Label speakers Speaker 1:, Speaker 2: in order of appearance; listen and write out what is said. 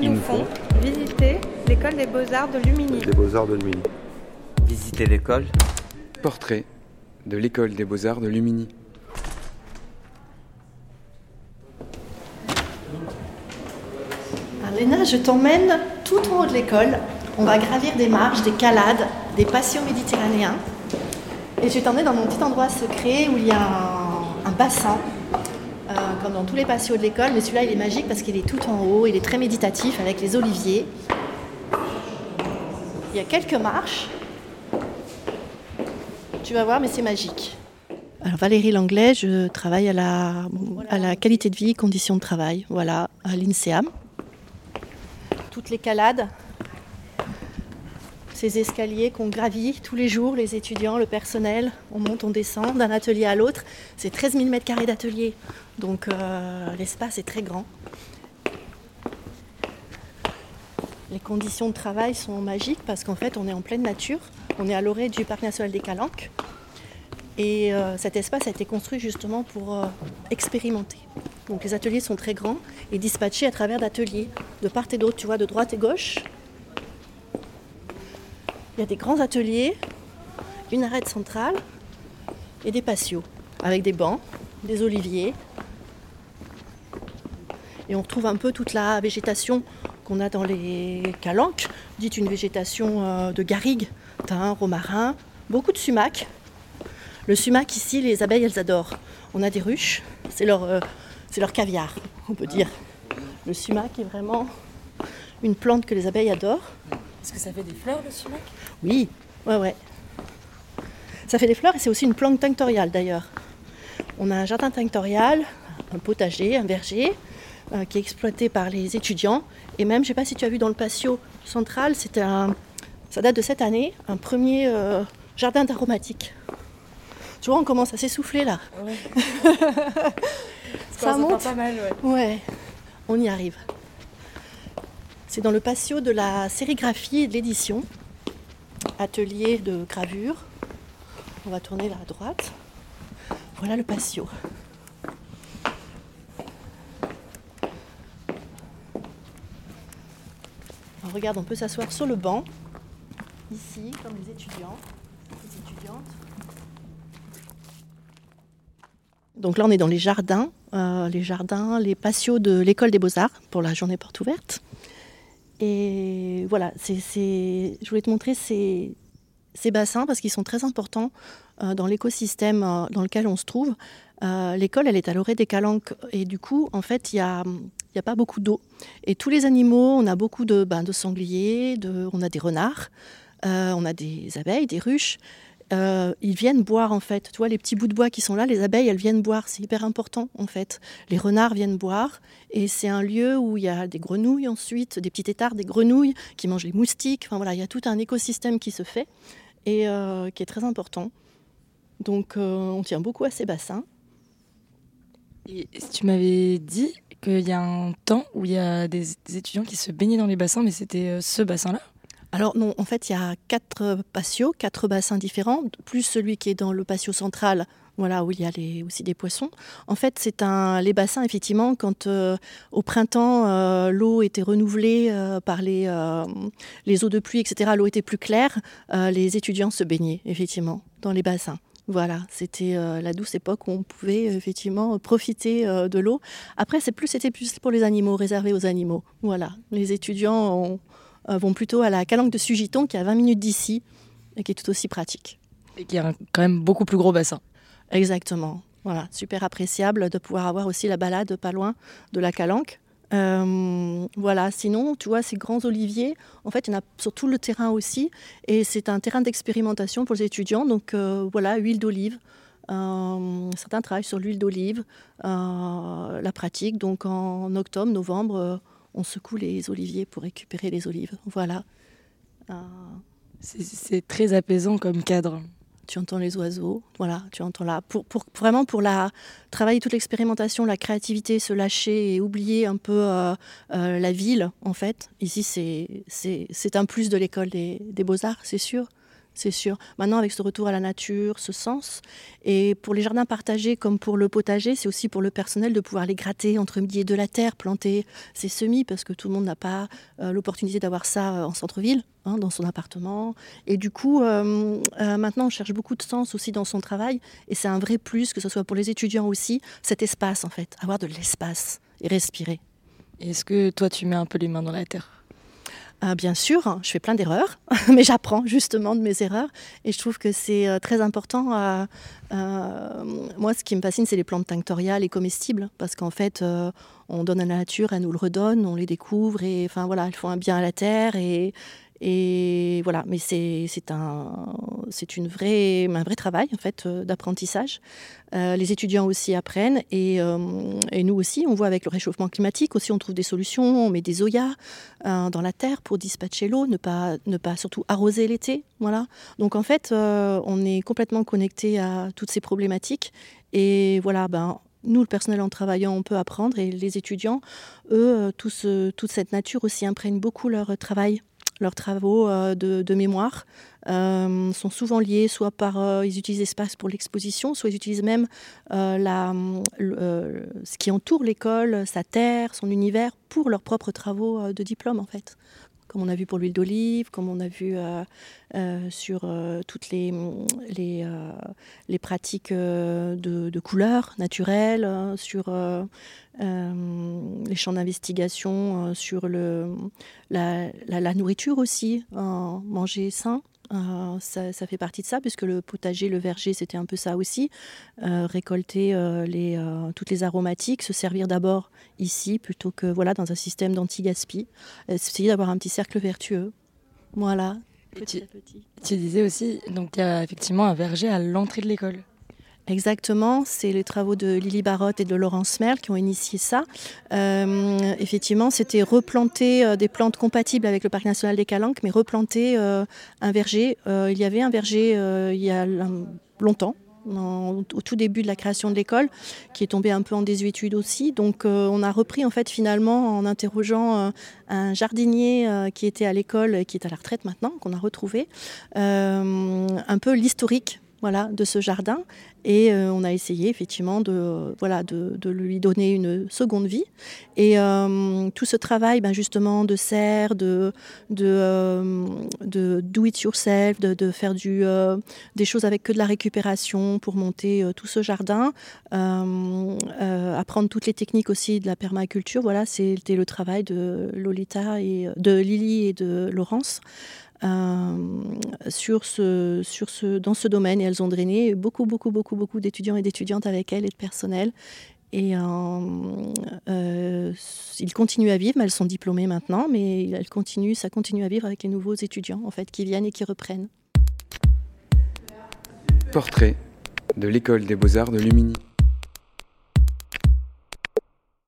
Speaker 1: Ils, nous font visiter l'école des beaux-arts de Lumini.
Speaker 2: Des beaux-arts de Lumini.
Speaker 3: Visiter l'école.
Speaker 4: Portrait de l'école des beaux-arts de Lumini.
Speaker 5: Léna, je t'emmène tout en haut de l'école. On va gravir des marches, des calades, des patios méditerranéens. Et je vais t'emmener dans mon petit endroit secret où il y a un, bassin, comme dans tous les patios de l'école, mais celui-là il est magique parce qu'il est tout en haut, il est très méditatif avec les oliviers. Il y a quelques marches. Tu vas voir, mais c'est magique. Alors Valérie Langlais, je travaille à la, à la qualité de vie, conditions de travail, voilà, à l'INSEAM toutes les calades, ces escaliers qu'on gravit tous les jours, les étudiants, le personnel, on monte, on descend d'un atelier à l'autre. C'est 13 000 mètres carrés d'atelier, donc euh, l'espace est très grand. Les conditions de travail sont magiques parce qu'en fait on est en pleine nature, on est à l'orée du parc national des Calanques et euh, cet espace a été construit justement pour euh, expérimenter. Donc les ateliers sont très grands et dispatchés à travers d'ateliers de part et d'autre, tu vois, de droite et gauche. Il y a des grands ateliers, une arête centrale et des patios avec des bancs, des oliviers. Et on retrouve un peu toute la végétation qu'on a dans les calanques, dite une végétation euh, de garrigue, thym, romarin, beaucoup de sumac. Le sumac ici, les abeilles, elles adorent. On a des ruches, c'est leur euh, c'est leur caviar, on peut dire. Le sumac est vraiment une plante que les abeilles adorent.
Speaker 6: Est-ce que ça fait des fleurs le sumac
Speaker 5: Oui, ouais, ouais. Ça fait des fleurs et c'est aussi une plante tinctoriale d'ailleurs. On a un jardin tinctorial, un potager, un verger, euh, qui est exploité par les étudiants. Et même, je ne sais pas si tu as vu dans le patio central, c'était un, ça date de cette année, un premier euh, jardin d'aromatiques. Tu vois, on commence à s'essouffler là. Ouais.
Speaker 6: ça, monte pas mal,
Speaker 5: ouais. Ouais, on y arrive. C'est dans le patio de la sérigraphie et de l'édition. Atelier de gravure. On va tourner là à droite. Voilà le patio. Regarde, on peut s'asseoir sur le banc, ici, comme les étudiants, les étudiantes. Donc là, on est dans les jardins, euh, les jardins, les patios de l'école des beaux-arts pour la journée porte ouverte. Et voilà, je voulais te montrer ces, bassins parce qu'ils sont très importants euh, dans l'écosystème euh, dans lequel on se trouve. L'école, elle est à l'orée des Calanques et du coup, en fait, il n'y a, y a pas beaucoup d'eau. Et tous les animaux, on a beaucoup de, ben, de sangliers, on a des renards, on a des abeilles, des ruches. Euh, ils viennent boire en fait. Tu vois, les petits bouts de bois qui sont là, les abeilles, elles viennent boire. C'est hyper important en fait. Les renards viennent boire et c'est un lieu où il y a des grenouilles ensuite, des petits étards, des grenouilles qui mangent les moustiques. Enfin voilà, il y a tout un écosystème qui se fait et euh, qui est très important. Donc euh, on tient beaucoup à ces bassins.
Speaker 6: Et tu m'avais dit qu'il y a un temps où il y a des étudiants qui se baignaient dans les bassins, mais c'était ce bassin-là
Speaker 5: alors non, en fait, il y a quatre patios, quatre bassins différents, plus celui qui est dans le patio central, voilà, où il y a aussi des poissons. En fait, c'est un, les bassins, effectivement, quand euh, au printemps, euh, l'eau était renouvelée euh, par les, les eaux de pluie, etc., l'eau était plus claire, les étudiants se baignaient, effectivement, dans les bassins. Voilà, c'était la douce époque où on pouvait effectivement profiter de l'eau. Après, c'est plus, c'était plus pour les animaux, réservé aux animaux. Voilà, les étudiants ont, vont plutôt à la calanque de Sugiton, qui est à 20 minutes d'ici, et qui est tout aussi pratique.
Speaker 6: Et qui a quand même beaucoup plus gros bassin.
Speaker 5: Exactement. Voilà, super appréciable de pouvoir avoir aussi la balade pas loin de la calanque. Euh, voilà, sinon, tu vois, ces grands oliviers, en fait, il y en a sur tout le terrain aussi, et c'est un terrain d'expérimentation pour les étudiants. Donc euh, voilà, huile d'olive. certains travaillent sur l'huile d'olive, la pratique. Donc en octobre, novembre, on secoue les oliviers pour récupérer les olives. Voilà.
Speaker 6: Euh, c'est très apaisant comme cadre.
Speaker 5: Tu entends les oiseaux, voilà, tu entends là. Pour, vraiment pour la, travailler toute l'expérimentation, la créativité, se lâcher et oublier un peu euh, euh, la ville, en fait. Ici, c'est un plus de l'école des, des beaux-arts, c'est sûr. C'est sûr. Maintenant, avec ce retour à la nature, ce sens, et pour les jardins partagés comme pour le potager, c'est aussi pour le personnel de pouvoir les gratter entre midi et de la terre, planter ses semis, parce que tout le monde n'a pas euh, l'opportunité d'avoir ça euh, en centre-ville, hein, dans son appartement. Et du coup, euh, maintenant, on cherche beaucoup de sens aussi dans son travail, et c'est un vrai plus, que ce soit pour les étudiants aussi, cet espace, en fait, avoir de l'espace et respirer.
Speaker 6: Est-ce que toi, tu mets un peu les mains dans la terre?
Speaker 5: Ah, bien sûr, je fais plein d'erreurs, mais j'apprends justement de mes erreurs et je trouve que c'est euh, très important. moi, ce qui me fascine, c'est les plantes tinctoriales et comestibles parce qu'en fait, euh, on donne à la nature, elle nous le redonne, on les découvre et enfin voilà, elles font un bien à la terre et, et voilà, mais c'est un, une vraie, un vrai travail en fait euh, d'apprentissage. Euh, les étudiants aussi apprennent et, euh, et, nous aussi, on voit avec le réchauffement climatique aussi, on trouve des solutions. On met des zoyas dans la terre pour dispatcher l'eau, ne pas, ne pas surtout arroser l'été. Voilà. Donc en fait, on est complètement connecté à toutes ces problématiques et voilà, ben nous, le personnel en travaillant, on peut apprendre et les étudiants, eux, toute cette nature aussi imprègne beaucoup leur travail leurs travaux euh, de, mémoire euh, sont souvent liés soit par euh, ils utilisent l'espace pour l'exposition, soit ils utilisent même la, ce qui entoure l'école, sa terre, son univers pour leurs propres travaux de diplôme en fait comme on a vu pour l'huile d'olive, comme on a vu sur toutes les, pratiques de, couleurs naturelles, sur les champs d'investigation, sur la, la, nourriture aussi, manger sain. Ça, ça, fait partie de ça, puisque le potager, le verger, c'était un peu ça aussi. récolter les, toutes les aromatiques, se servir d'abord ici plutôt que voilà dans un système d'anti-gaspi. Essayer d'avoir un petit cercle vertueux. Voilà,
Speaker 6: petit tu, à petit. Tu disais aussi, donc il y a effectivement un verger à l'entrée de l'école.
Speaker 5: Exactement, c'est les travaux de Lily Barotte et de Laurence Merle qui ont initié ça. Euh, effectivement, c'était replanter euh, des plantes compatibles avec le parc national des Calanques, mais replanter euh, un verger. il y avait un verger il y a longtemps, au tout début de la création de l'école, qui est tombé un peu en désuétude aussi. Donc on a repris en fait finalement en interrogeant un jardinier qui était à l'école, qui est à la retraite maintenant, qu'on a retrouvé, un peu l'historique voilà, de ce jardin. Et euh, on a essayé effectivement de, voilà, de, lui donner une seconde vie. Et euh, tout ce travail ben, justement de serre, de, de, euh, de do it yourself, de, faire des choses avec que de la récupération pour monter tout ce jardin, apprendre toutes les techniques aussi de la permaculture, voilà, c'était le travail de Lolita et de Lily et de Laurence. Euh, sur ce, sur ce, dans ce domaine et elles ont drainé beaucoup, beaucoup, beaucoup, beaucoup d'étudiants et d'étudiantes avec elles et de personnel. Et euh, euh, ils continuent à vivre, elles sont diplômées maintenant, mais elles continuent, ça continue à vivre avec les nouveaux étudiants en fait qui viennent et qui reprennent.
Speaker 4: Portrait de l'école des beaux-arts de Lumini.